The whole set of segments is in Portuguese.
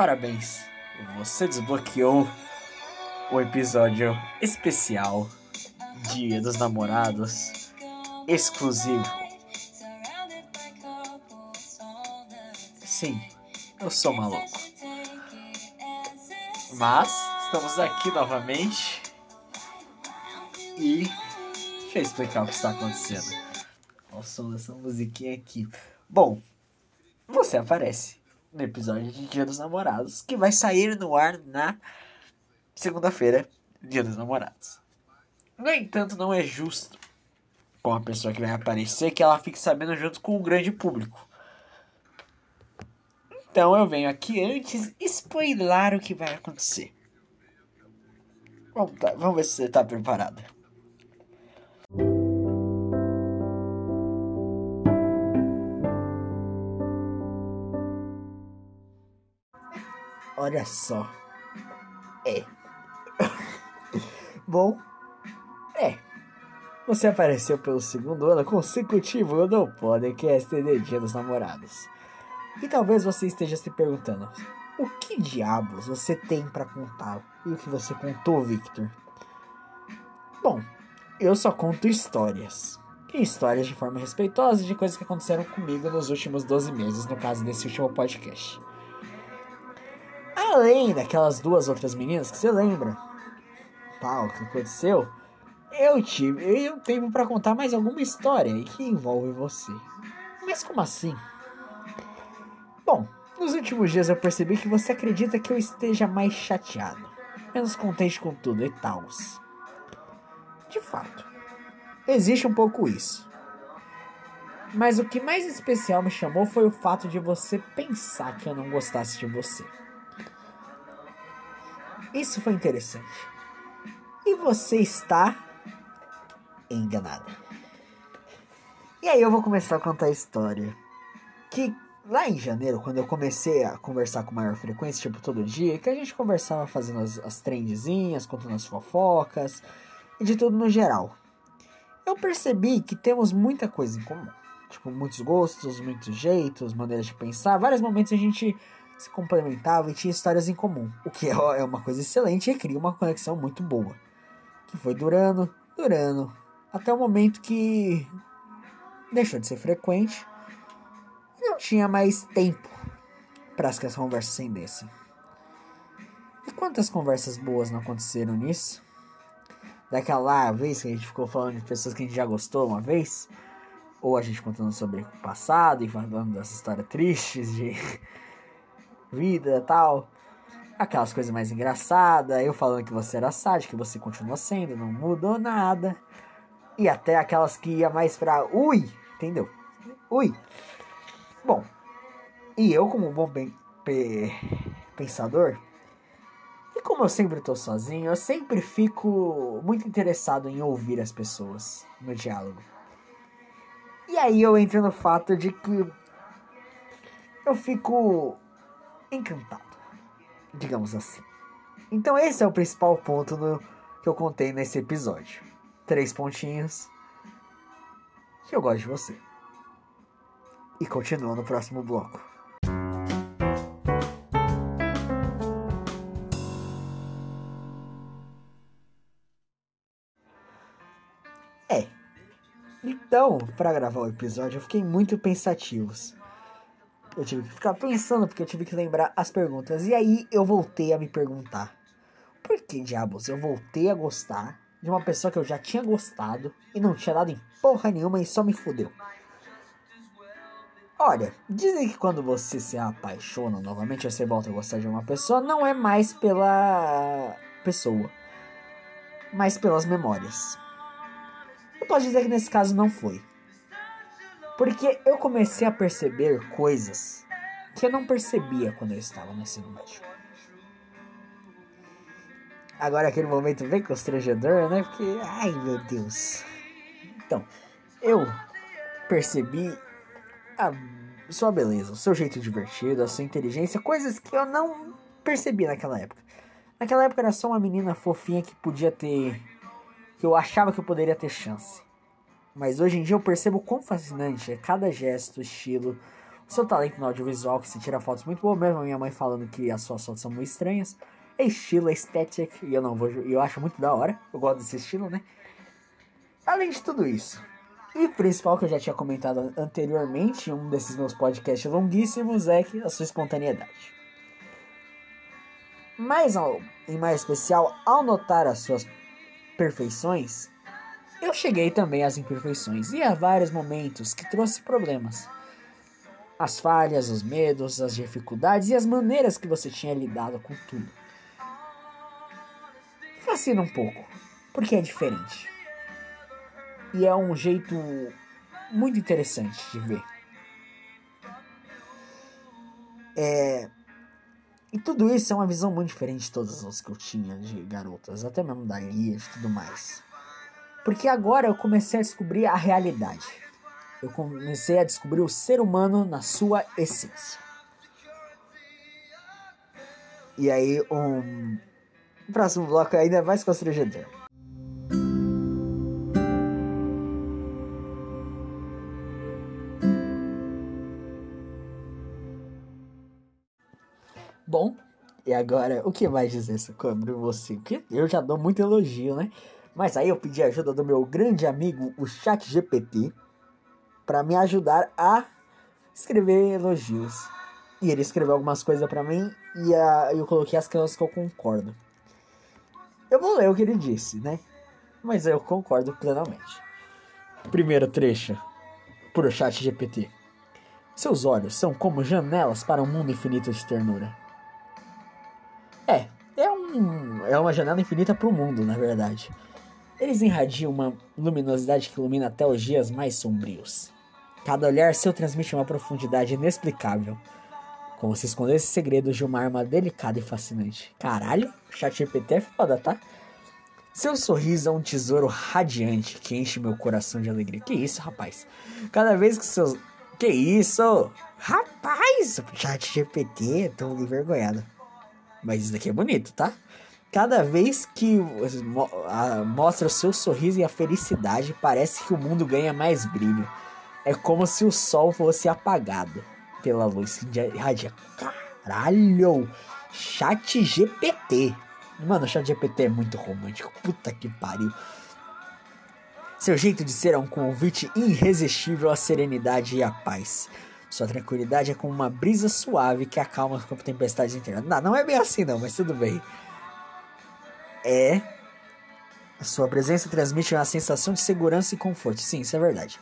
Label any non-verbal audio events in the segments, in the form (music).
Parabéns, você desbloqueou o episódio especial Dia dos Namorados exclusivo. Sim, eu sou maluco. Mas estamos aqui novamente e deixa eu explicar o que está acontecendo. Olha o som dessa musiquinha aqui. Bom, você aparece no episódio de Dia dos Namorados, que vai sair no ar na segunda-feira, Dia dos Namorados. No entanto, não é justo com a pessoa que vai aparecer que ela fique sabendo junto com o grande público. Então eu venho aqui antes spoiler o que vai acontecer. Vamos, tá, vamos ver se você está preparado. Olha só. É. Bom, é. Você apareceu pelo segundo ano consecutivo no podcast de Dia dos Namorados. E talvez você esteja se perguntando: o que diabos você tem para contar? E o que você contou, Victor? Bom, eu só conto histórias. E histórias de forma respeitosa de coisas que aconteceram comigo nos últimos 12 meses, no caso desse último podcast. Além daquelas duas outras meninas que você lembra, tal, que aconteceu, eu tive eu tempo para contar mais alguma história que envolve você. Mas como assim? Bom, nos últimos dias eu percebi que você acredita que eu esteja mais chateado, menos contente com tudo e tal. De fato, existe um pouco isso. Mas o que mais especial me chamou foi o fato de você pensar que eu não gostasse de você. Isso foi interessante. E você está enganada. E aí eu vou começar a contar a história. Que lá em janeiro, quando eu comecei a conversar com maior frequência, tipo todo dia, que a gente conversava fazendo as, as contando as fofocas e de tudo no geral. Eu percebi que temos muita coisa em comum. Tipo, muitos gostos, muitos jeitos, maneiras de pensar. Vários momentos a gente se complementavam e tinha histórias em comum, o que é, é uma coisa excelente e cria uma conexão muito boa, que foi durando, durando, até o momento que deixou de ser frequente e não tinha mais tempo para as conversas se rendessem. E quantas conversas boas não aconteceram nisso? Daquela vez que a gente ficou falando de pessoas que a gente já gostou uma vez, ou a gente contando sobre o passado e falando dessas histórias tristes de vida tal. Aquelas coisas mais engraçadas, eu falando que você era sádico, que você continua sendo, não mudou nada. E até aquelas que ia mais pra ui, entendeu? Ui. Bom, e eu como bom bem, pe, pensador, e como eu sempre tô sozinho, eu sempre fico muito interessado em ouvir as pessoas no diálogo. E aí eu entro no fato de que eu fico encantado, digamos assim. Então esse é o principal ponto no, que eu contei nesse episódio. Três pontinhos. Que eu gosto de você. E continua no próximo bloco. É. Então, para gravar o episódio, eu fiquei muito pensativo. Eu tive que ficar pensando porque eu tive que lembrar as perguntas. E aí eu voltei a me perguntar: por que diabos eu voltei a gostar de uma pessoa que eu já tinha gostado e não tinha dado em porra nenhuma e só me fudeu? Olha, dizem que quando você se apaixona novamente, você volta a gostar de uma pessoa, não é mais pela pessoa, mas pelas memórias. Eu posso dizer que nesse caso não foi. Porque eu comecei a perceber coisas que eu não percebia quando eu estava no ensino médio. Agora aquele momento bem constrangedor, né? Porque, ai meu Deus. Então, eu percebi a sua beleza, o seu jeito divertido, a sua inteligência, coisas que eu não percebi naquela época. Naquela época era só uma menina fofinha que podia ter. que eu achava que eu poderia ter chance. Mas hoje em dia eu percebo quão fascinante é cada gesto, estilo, seu talento no audiovisual, que se tira fotos muito boas, mesmo a minha mãe falando que as suas fotos são muito estranhas. É estilo, é estética, e eu não vou. Eu acho muito da hora. Eu gosto desse estilo, né? Além de tudo isso. E o principal que eu já tinha comentado anteriormente em um desses meus podcasts longuíssimos é que a sua espontaneidade. Mas, em mais especial, ao notar as suas perfeições, eu cheguei também às imperfeições e a vários momentos que trouxe problemas as falhas, os medos, as dificuldades e as maneiras que você tinha lidado com tudo. Fascina um pouco, porque é diferente. E é um jeito muito interessante de ver. É... E tudo isso é uma visão muito diferente de todas as que eu tinha de garotas, até mesmo da Lia e tudo mais. Porque agora eu comecei a descobrir a realidade eu comecei a descobrir o ser humano na sua essência. E aí, um o próximo bloco é ainda mais constrangedor. Bom, e agora o que mais dizer sobre você? Porque eu já dou muito elogio, né? Mas aí eu pedi ajuda do meu grande amigo, o Chat GPT, para me ajudar a escrever elogios. E ele escreveu algumas coisas para mim e a, eu coloquei as coisas que eu concordo. Eu vou ler o que ele disse, né? Mas eu concordo plenamente. Primeiro trecho pro chat GPT. Seus olhos são como janelas para um mundo infinito de ternura. É, é, um, é uma janela infinita para o mundo, na verdade. Eles irradiam uma luminosidade que ilumina até os dias mais sombrios. Cada olhar seu transmite uma profundidade inexplicável. Como se escondesse segredos de uma arma delicada e fascinante. Caralho, chat GPT é foda, tá? Seu sorriso é um tesouro radiante que enche meu coração de alegria. Que isso, rapaz? Cada vez que seus. Que isso? Rapaz! Chat GPT, tô envergonhado. Mas isso daqui é bonito, tá? Cada vez que mostra o seu sorriso e a felicidade, parece que o mundo ganha mais brilho. É como se o sol fosse apagado pela luz radiante. Caralho! Chat GPT. Mano, o chat GPT é muito romântico. Puta que pariu. Seu jeito de ser é um convite irresistível à serenidade e à paz. Sua tranquilidade é como uma brisa suave que acalma com tempestades internas. Não, não é bem assim não, mas tudo bem. É. A sua presença transmite uma sensação de segurança e conforto. Sim, isso é verdade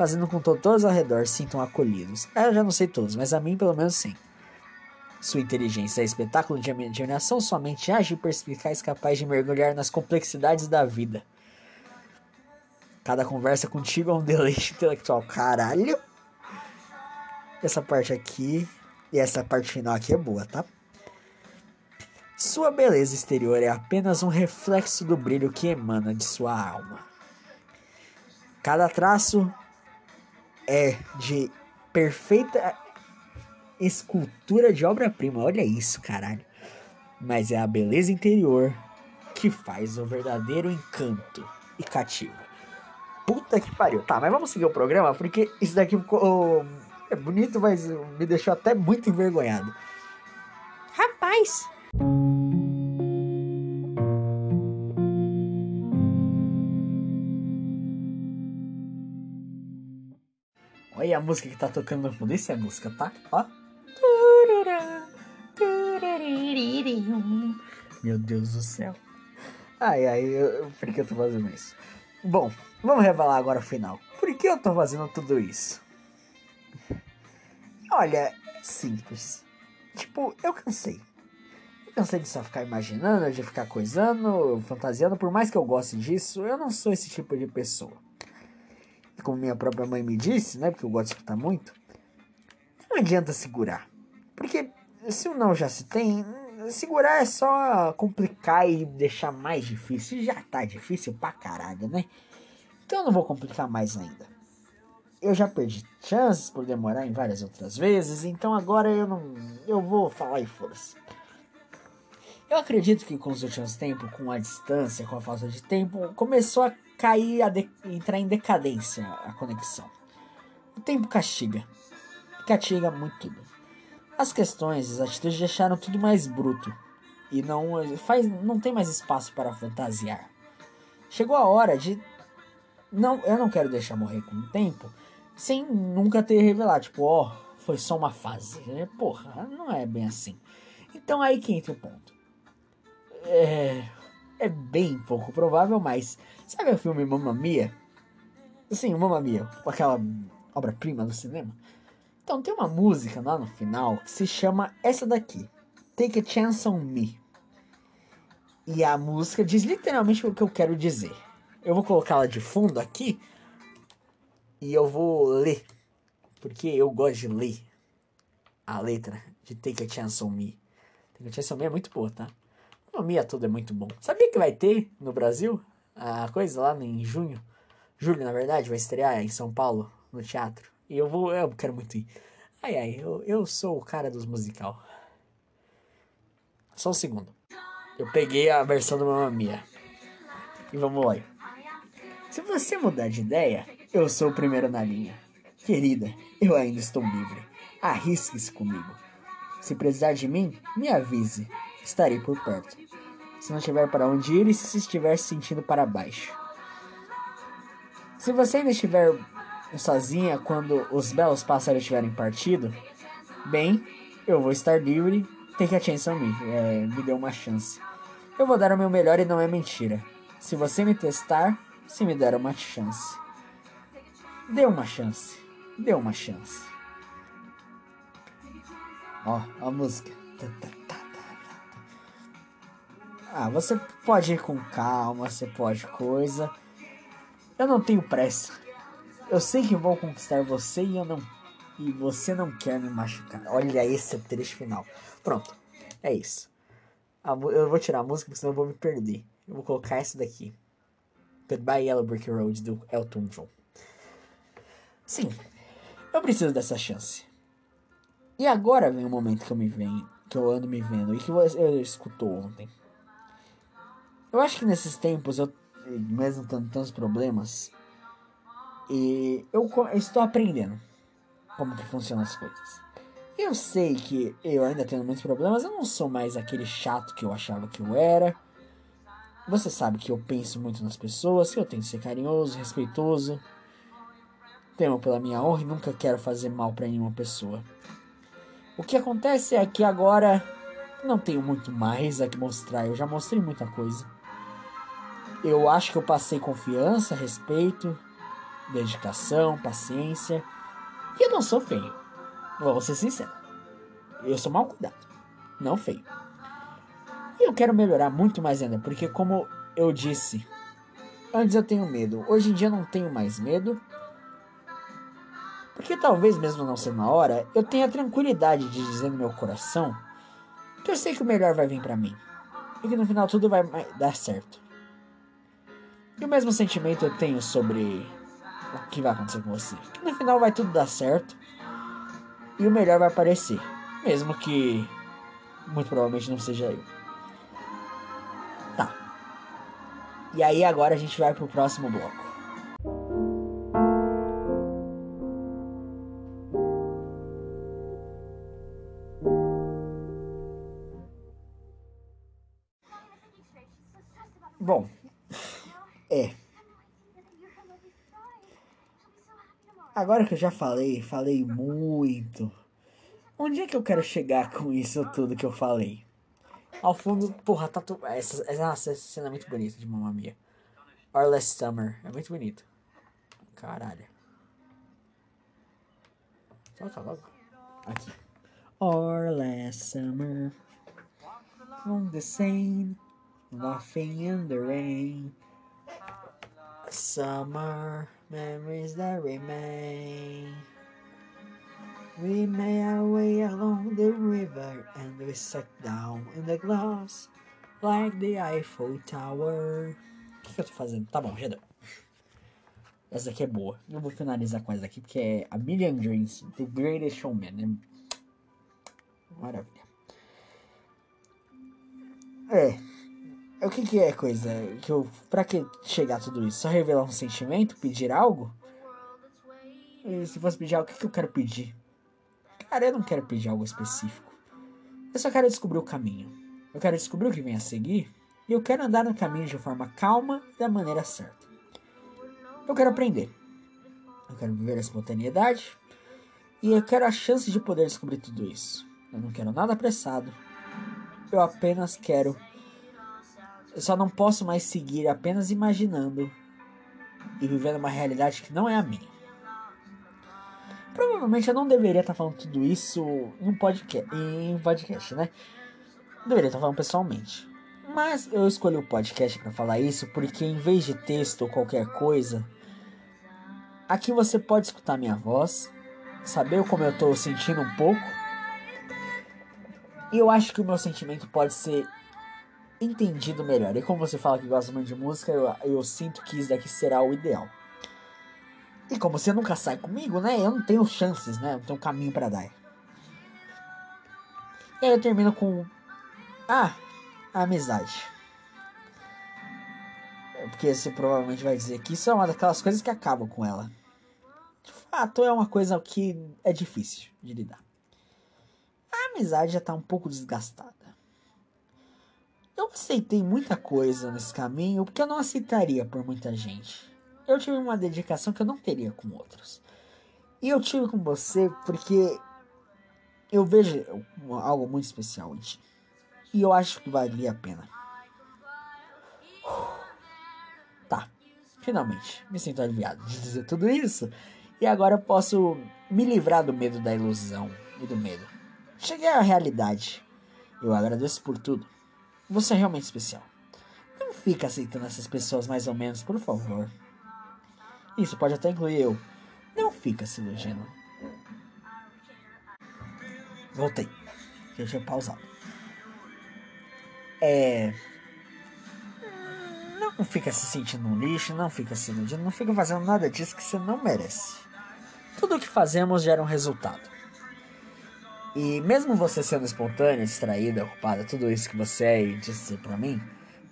fazendo com que todos ao redor sintam acolhidos. Ah, eu já não sei todos, mas a mim pelo menos sim. Sua inteligência é espetáculo de imaginação, sua mente ágil e perspicaz capaz de mergulhar nas complexidades da vida. Cada conversa contigo é um (laughs) deleite intelectual. Caralho! Essa parte aqui e essa parte final aqui é boa, tá? Sua beleza exterior é apenas um reflexo do brilho que emana de sua alma. Cada traço é de perfeita escultura de obra-prima. Olha isso, caralho. Mas é a beleza interior que faz o verdadeiro encanto e cativa. Puta que pariu. Tá, mas vamos seguir o programa porque isso daqui ficou. É bonito, mas me deixou até muito envergonhado. Rapaz! A música que tá tocando no fundo. Isso é música, tá? Ó. Meu Deus do céu. Ai, ai, eu, por que eu tô fazendo isso? Bom, vamos revelar agora o final. Por que eu tô fazendo tudo isso? Olha, simples. Tipo, eu cansei. Eu cansei de só ficar imaginando, de ficar coisando, fantasiando. Por mais que eu goste disso, eu não sou esse tipo de pessoa como minha própria mãe me disse, né? Porque eu gosto de escutar muito. Não adianta segurar. Porque se o não já se tem, segurar é só complicar e deixar mais difícil. Já tá difícil pra caralho, né? Então eu não vou complicar mais ainda. Eu já perdi chances por demorar em várias outras vezes, então agora eu não. Eu vou falar e força. Eu acredito que com os últimos tempos, com a distância, com a falta de tempo, começou a cair, a de... entrar em decadência a conexão. O tempo castiga. castiga muito tudo. As questões, as atitudes deixaram tudo mais bruto e não faz, não tem mais espaço para fantasiar. Chegou a hora de não, eu não quero deixar morrer com o tempo sem nunca ter revelado, tipo, ó, oh, foi só uma fase. Porra, não é bem assim. Então aí que entra o ponto. É, é bem pouco provável, mas sabe o filme Mamma Mia? Sim, Mamma Mia, aquela obra-prima do cinema. Então tem uma música lá no final que se chama essa daqui, Take a Chance on Me. E a música diz literalmente o que eu quero dizer. Eu vou colocá-la de fundo aqui e eu vou ler, porque eu gosto de ler a letra de Take a Chance on Me. Take a Chance on Me é muito boa, tá? O Mia tudo é muito bom. Sabia que vai ter no Brasil a coisa lá em junho? Julho, na verdade, vai estrear em São Paulo, no teatro. E eu vou, eu quero muito ir. Ai, ai, eu, eu sou o cara dos musical. Só um segundo. Eu peguei a versão do Mamma Mia. E vamos lá. Se você mudar de ideia, eu sou o primeiro na linha. Querida, eu ainda estou livre. Arrisque-se comigo. Se precisar de mim, me avise. Estarei por perto. Se não tiver para onde ir e se estiver se sentindo para baixo. Se você ainda estiver sozinha quando os belos pássaros tiverem partido, bem, eu vou estar livre. Take a chance on me. É, me dê uma chance. Eu vou dar o meu melhor e não é mentira. Se você me testar, se me der uma chance. Dê uma chance. Dê uma chance. Ó, a música. Ah, você pode ir com calma, você pode coisa. Eu não tenho pressa. Eu sei que vou conquistar você e eu não. E você não quer me machucar. Olha esse trecho final. Pronto. É isso. Eu vou tirar a música, porque senão eu vou me perder. Eu vou colocar essa daqui. Goodbye Yellow Brick Road do Elton John. Sim, eu preciso dessa chance. E agora vem o momento que eu me venho, que eu ando me vendo e que eu escutou ontem. Eu acho que nesses tempos eu mesmo tendo tantos problemas, e eu, eu estou aprendendo como que funcionam as coisas. Eu sei que eu ainda tenho muitos problemas, eu não sou mais aquele chato que eu achava que eu era. Você sabe que eu penso muito nas pessoas, que eu tenho que ser carinhoso, respeitoso. Temo pela minha honra e nunca quero fazer mal para nenhuma pessoa. O que acontece é que agora não tenho muito mais a que mostrar, eu já mostrei muita coisa. Eu acho que eu passei confiança, respeito, dedicação, paciência. E eu não sou feio. Vou ser sincero. Eu sou mal cuidado, não feio. E eu quero melhorar muito mais ainda, porque como eu disse, antes eu tenho medo, hoje em dia eu não tenho mais medo. Porque talvez mesmo não sendo na hora, eu tenha tranquilidade de dizer no meu coração que eu sei que o melhor vai vir para mim. E que no final tudo vai dar certo. E o mesmo sentimento eu tenho sobre o que vai acontecer com você. Que no final vai tudo dar certo. E o melhor vai aparecer. Mesmo que muito provavelmente não seja eu. Tá. E aí agora a gente vai pro próximo bloco. Agora que eu já falei, falei muito. Onde é que eu quero chegar com isso tudo que eu falei? Ao fundo, porra, tá tu... essa, essa, essa cena é muito bonita de Mamma Mia. Our Last Summer. É muito bonito. Caralho. Toca logo. Aqui. Our last summer. On the same. Laughing in the rain. Summer memories that remain. We made our way along the river and we sat down in the glass like the Eiffel Tower. O que, que eu tô fazendo? Tá bom, já deu. Essa aqui é boa. Eu vou finalizar com essa aqui porque é A Million Dreams, The Greatest Showman. Né? Maravilha. É. O que, que é coisa? Que eu, pra que chegar a tudo isso? Só revelar um sentimento? Pedir algo? E se fosse pedir algo, o que, que eu quero pedir? Cara, eu não quero pedir algo específico. Eu só quero descobrir o caminho. Eu quero descobrir o que vem a seguir e eu quero andar no caminho de forma calma e da maneira certa. Eu quero aprender. Eu quero viver a espontaneidade e eu quero a chance de poder descobrir tudo isso. Eu não quero nada apressado. Eu apenas quero. Eu só não posso mais seguir apenas imaginando e vivendo uma realidade que não é a minha. Provavelmente eu não deveria estar falando tudo isso em um podcast, em podcast, né? deveria estar falando pessoalmente. Mas eu escolhi o podcast para falar isso porque em vez de texto ou qualquer coisa, aqui você pode escutar minha voz, saber como eu estou sentindo um pouco. E eu acho que o meu sentimento pode ser entendido melhor. E como você fala que gosta muito de música, eu, eu sinto que isso daqui será o ideal. E como você nunca sai comigo, né? Eu não tenho chances, né? Eu não tenho caminho para dar. E aí eu termino com. Ah, a amizade. Porque você provavelmente vai dizer que isso é uma daquelas coisas que acabam com ela. De fato, é uma coisa que é difícil de lidar. A amizade já tá um pouco desgastada. Eu aceitei muita coisa nesse caminho porque eu não aceitaria por muita gente eu tive uma dedicação que eu não teria com outros. E eu tive com você porque eu vejo algo muito especial em ti. E eu acho que valia a pena. Tá, finalmente me sinto aliviado de dizer tudo isso. E agora eu posso me livrar do medo da ilusão e do medo. Cheguei à realidade. Eu agradeço por tudo. Você é realmente especial. Não fica aceitando essas pessoas mais ou menos, por favor. Isso pode até incluir eu. Não fica se iludindo. Voltei. Eu tinha pausado. É. Não fica se sentindo um lixo, não fica se iludindo, não fica fazendo nada disso que você não merece. Tudo o que fazemos gera um resultado. E mesmo você sendo espontânea, distraída, ocupada, tudo isso que você é e disse pra mim,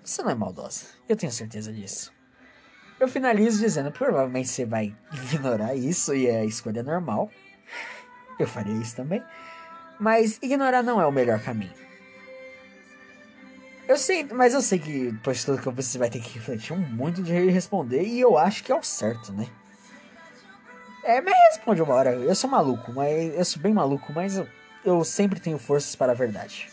você não é maldosa. Eu tenho certeza disso. Eu finalizo dizendo: provavelmente você vai ignorar isso e é a escolha normal. Eu faria isso também. Mas ignorar não é o melhor caminho. Eu sei, mas eu sei que depois de tudo que você vai ter que refletir muito de responder e eu acho que é o certo, né? É, mas responde uma hora. Eu sou maluco, mas eu sou bem maluco, mas eu, eu sempre tenho forças para a verdade.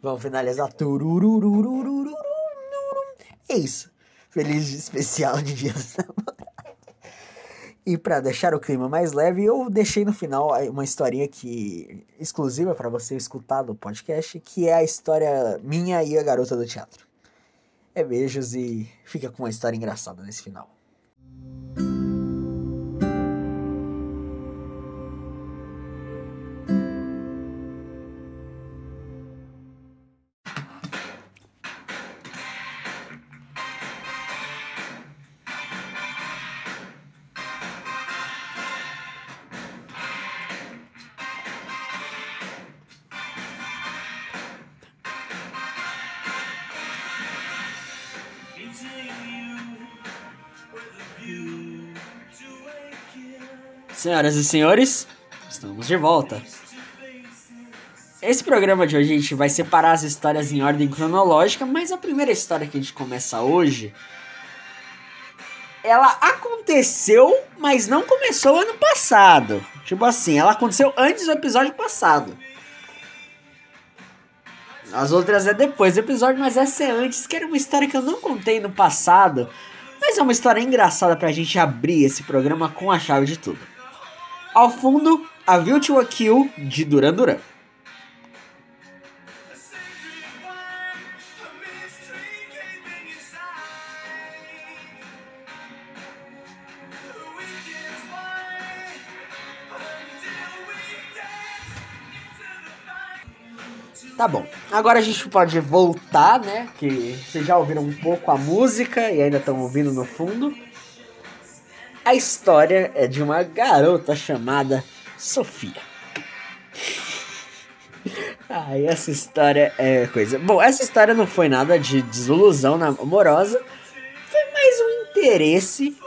Vamos finalizar. É isso. Feliz especial de Dia. E para deixar o clima mais leve, eu deixei no final uma historinha que exclusiva para você escutar do podcast, que é a história minha e a garota do teatro. É beijos e fica com uma história engraçada nesse final. Senhoras e senhores, estamos de volta. Esse programa de hoje a gente vai separar as histórias em ordem cronológica, mas a primeira história que a gente começa hoje ela aconteceu, mas não começou ano passado. Tipo assim, ela aconteceu antes do episódio passado. As outras é depois do episódio, mas essa é antes, que era uma história que eu não contei no passado, mas é uma história engraçada pra gente abrir esse programa com a chave de tudo. Ao fundo, a Virtua Kill de Duran Duran. Tá bom. Agora a gente pode voltar, né? Que vocês já ouviram um pouco a música e ainda estão ouvindo no fundo. A história é de uma garota chamada Sofia. Ai, essa história é coisa. Bom, essa história não foi nada de desilusão amorosa. Foi mais um interesse.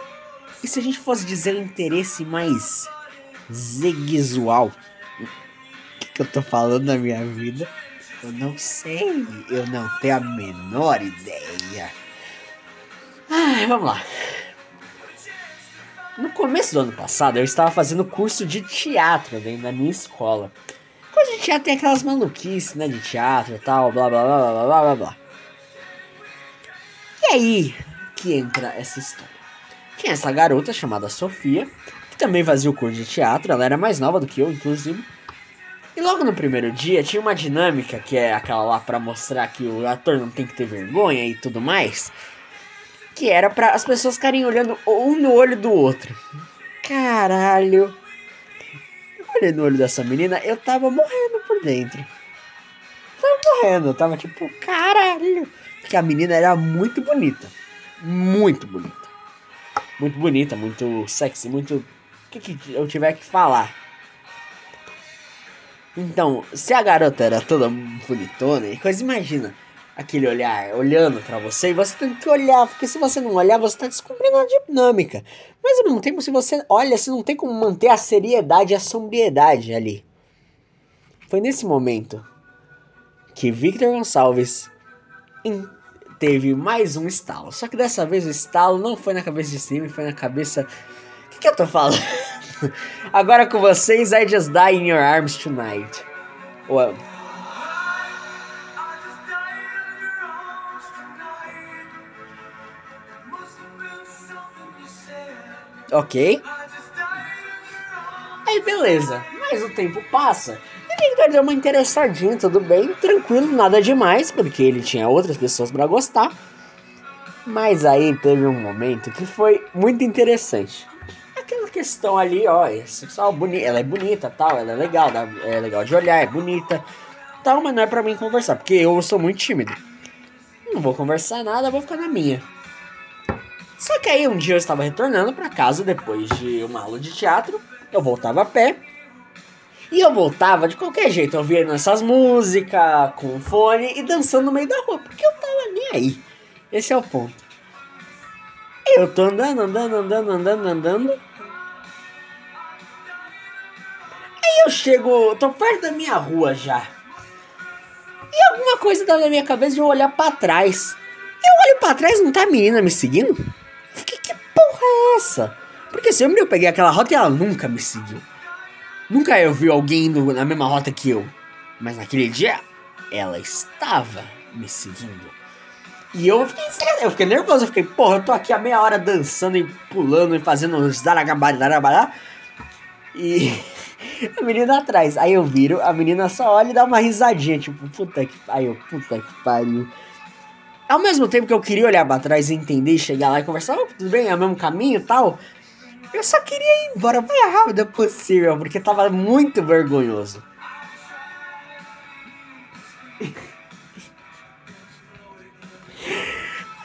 E se a gente fosse dizer um interesse mais zeguisual? O que, que eu tô falando na minha vida? Eu não sei. Eu não tenho a menor ideia. Ai, vamos lá. No começo do ano passado, eu estava fazendo curso de teatro dentro da minha escola. Coisa de teatro tem aquelas maluquices, né, de teatro e tal, blá blá blá blá blá blá blá. E aí que entra essa história. Tinha essa garota chamada Sofia, que também fazia o curso de teatro, ela era mais nova do que eu, inclusive. E logo no primeiro dia tinha uma dinâmica que é aquela lá para mostrar que o ator não tem que ter vergonha e tudo mais que era para as pessoas ficarem olhando um no olho do outro. Caralho. Eu olhei no olho dessa menina, eu tava morrendo por dentro. Tava morrendo, eu tava tipo, caralho. Porque a menina era muito bonita. Muito bonita. Muito bonita, muito sexy, muito. O que, que eu tiver que falar? Então, se a garota era toda bonitona e coisa, imagina aquele olhar olhando para você e você tem que olhar, porque se você não olhar, você tá descobrindo a dinâmica. Mas ao mesmo tempo, se você olha, você não tem como manter a seriedade e a sobriedade ali. Foi nesse momento que Victor Gonçalves teve mais um estalo. Só que dessa vez o estalo não foi na cabeça de cima, foi na cabeça. O que, que eu tô falando? (laughs) Agora com vocês, I Just Die in Your Arms Tonight. Well, Ok. Aí beleza. Mas o tempo passa. E Victor deu uma interessadinha, tudo bem, tranquilo, nada demais, porque ele tinha outras pessoas para gostar. Mas aí teve um momento que foi muito interessante. Aquela questão ali, ó, sexual bonita, ela é bonita, tal, ela é legal, é legal de olhar, é bonita, tal, mas não é para mim conversar, porque eu sou muito tímido. Não vou conversar nada, vou ficar na minha. Só que aí um dia eu estava retornando para casa depois de uma aula de teatro, eu voltava a pé. E eu voltava de qualquer jeito, via essas músicas, com fone e dançando no meio da rua, porque eu tava nem aí. Esse é o ponto. Eu tô andando, andando, andando, andando, andando. Aí eu chego, tô perto da minha rua já. E alguma coisa dá na minha cabeça de eu olhar para trás. Eu olho para trás, não tá a menina me seguindo? Essa? Porque sempre eu peguei aquela rota e ela nunca me seguiu. Nunca eu vi alguém indo na mesma rota que eu. Mas naquele dia, ela estava me seguindo. E eu fiquei, eu fiquei nervoso, eu fiquei, porra, eu tô aqui a meia hora dançando e pulando e fazendo zaragabari, zarabara. E (laughs) a menina atrás. Aí eu viro, a menina só olha e dá uma risadinha, tipo, puta que. Aí puta que pariu. Ao mesmo tempo que eu queria olhar pra trás e entender, chegar lá e conversar, oh, tudo bem, é o mesmo caminho e tal. Eu só queria ir embora o mais rápido possível, porque tava muito vergonhoso. (laughs)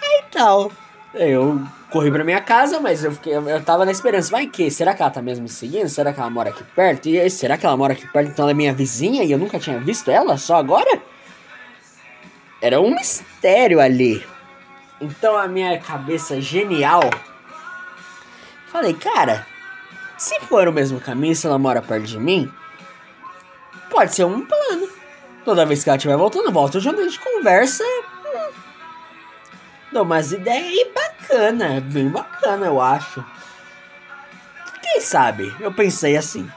Aí tal. Eu corri pra minha casa, mas eu, fiquei, eu tava na esperança. Vai que? Será que ela tá mesmo me seguindo? Será que ela mora aqui perto? E será que ela mora aqui perto? Então ela é minha vizinha e eu nunca tinha visto ela? Só agora? Era um mistério ali. Então a minha cabeça genial. Falei, cara, se for o mesmo caminho, se ela mora perto de mim, pode ser um plano. Toda vez que ela estiver voltando, volta gente conversa. Hum, dou umas ideias e bacana, bem bacana, eu acho. Quem sabe? Eu pensei assim.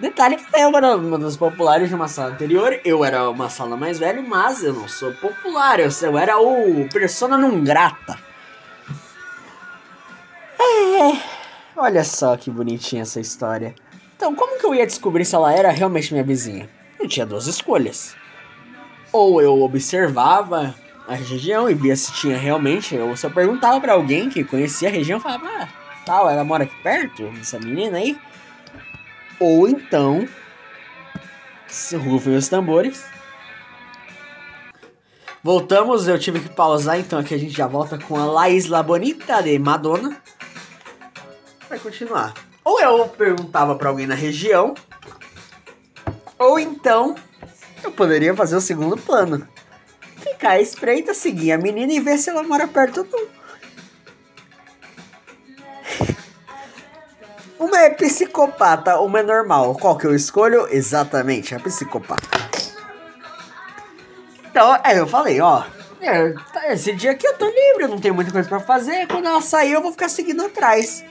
Detalhe que era uma das populares de uma sala anterior, eu era uma sala mais velha, mas eu não sou popular, eu, eu era o persona não grata. É, olha só que bonitinha essa história. Então, como que eu ia descobrir se ela era realmente minha vizinha? Eu tinha duas escolhas. Ou eu observava a região e via se tinha realmente, ou se eu perguntava para alguém que conhecia a região, falava, ah, tal, ela mora aqui perto, essa menina aí. Ou então, rufem os tambores. Voltamos, eu tive que pausar, então aqui a gente já volta com a La Isla Bonita de Madonna. Vai continuar. Ou eu perguntava para alguém na região, ou então eu poderia fazer o segundo plano. Ficar à espreita, seguir a menina e ver se ela mora perto ou não. Uma é psicopata, uma é normal. Qual que eu escolho? Exatamente, a psicopata. Então, aí eu falei, ó, é, tá, esse dia aqui eu tô livre, eu não tenho muita coisa para fazer. Quando ela sair, eu vou ficar seguindo atrás.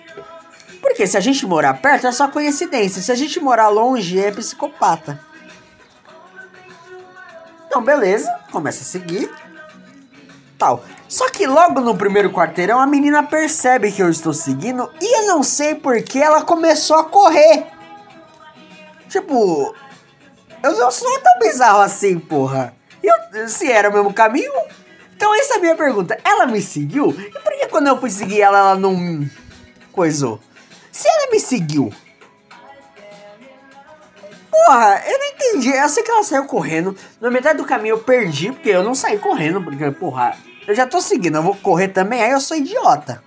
Porque se a gente morar perto é só coincidência. Se a gente morar longe é psicopata. Então, beleza, começa a seguir. Tal. Só que logo no primeiro quarteirão a menina percebe que eu estou seguindo e eu não sei porque ela começou a correr. Tipo, eu não sou tão bizarro assim, porra. Eu, se era o mesmo caminho. Então essa é a minha pergunta. Ela me seguiu? E por que quando eu fui seguir ela, ela não coisou? Se ela me seguiu. Porra, eu não entendi. Eu sei que ela saiu correndo. Na metade do caminho eu perdi, porque eu não saí correndo, porque, porra, eu já tô seguindo, eu vou correr também, aí eu sou idiota.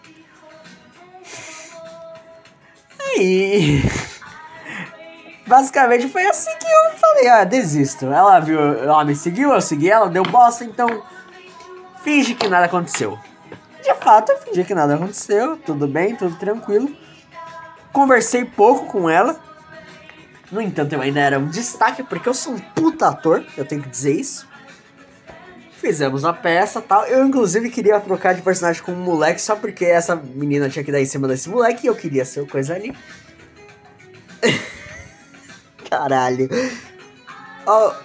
Aí. (laughs) Basicamente foi assim que eu falei, ah, desisto. Ela viu, ela me seguiu, eu segui ela, deu bosta, então finge que nada aconteceu. De fato, eu fingi que nada aconteceu, tudo bem, tudo tranquilo. Conversei pouco com ela. No entanto, eu ainda era um destaque, porque eu sou um puta ator, eu tenho que dizer isso. Fizemos a peça tal. Eu, inclusive, queria trocar de personagem com um moleque só porque essa menina tinha que dar em cima desse moleque e eu queria ser coisa ali. (laughs) Caralho.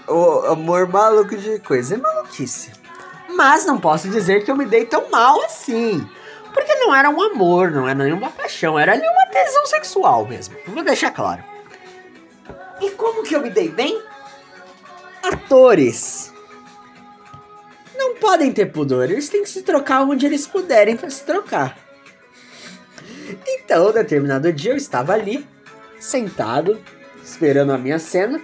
O, o amor maluco de coisa é maluquice. Mas não posso dizer que eu me dei tão mal assim. Porque não era um amor, não era nenhuma paixão, era ali uma tesão sexual mesmo. Vou deixar claro. E como que eu me dei bem? Atores não podem ter pudor, eles têm que se trocar onde eles puderem para se trocar. Então, determinado dia eu estava ali, sentado, esperando a minha cena.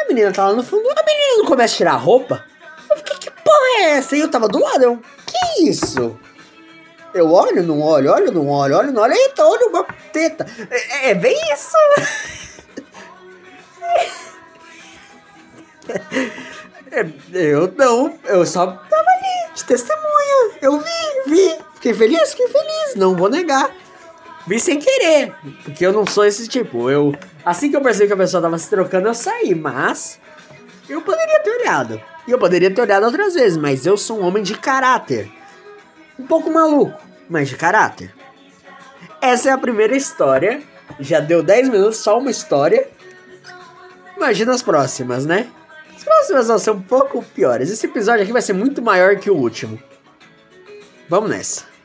A menina tá lá no fundo. A menina não começa a tirar a roupa. Eu fiquei, que porra é essa? E eu tava do lado. Eu, que isso? Eu olho, não olho, olho, não olho, olho, não olho. Eita, olha uma teta. É, é bem isso. (laughs) eu não, eu só tava ali, de testemunha. Eu vi, vi. Fiquei feliz, fiquei feliz, não vou negar. Vi sem querer, porque eu não sou esse tipo. Eu, assim que eu percebi que a pessoa tava se trocando, eu saí, mas eu poderia ter olhado. E eu poderia ter olhado outras vezes, mas eu sou um homem de caráter. Um pouco maluco, mas de caráter. Essa é a primeira história. Já deu 10 minutos, só uma história. Imagina as próximas, né? As próximas vão ser um pouco piores. Esse episódio aqui vai ser muito maior que o último. Vamos nessa.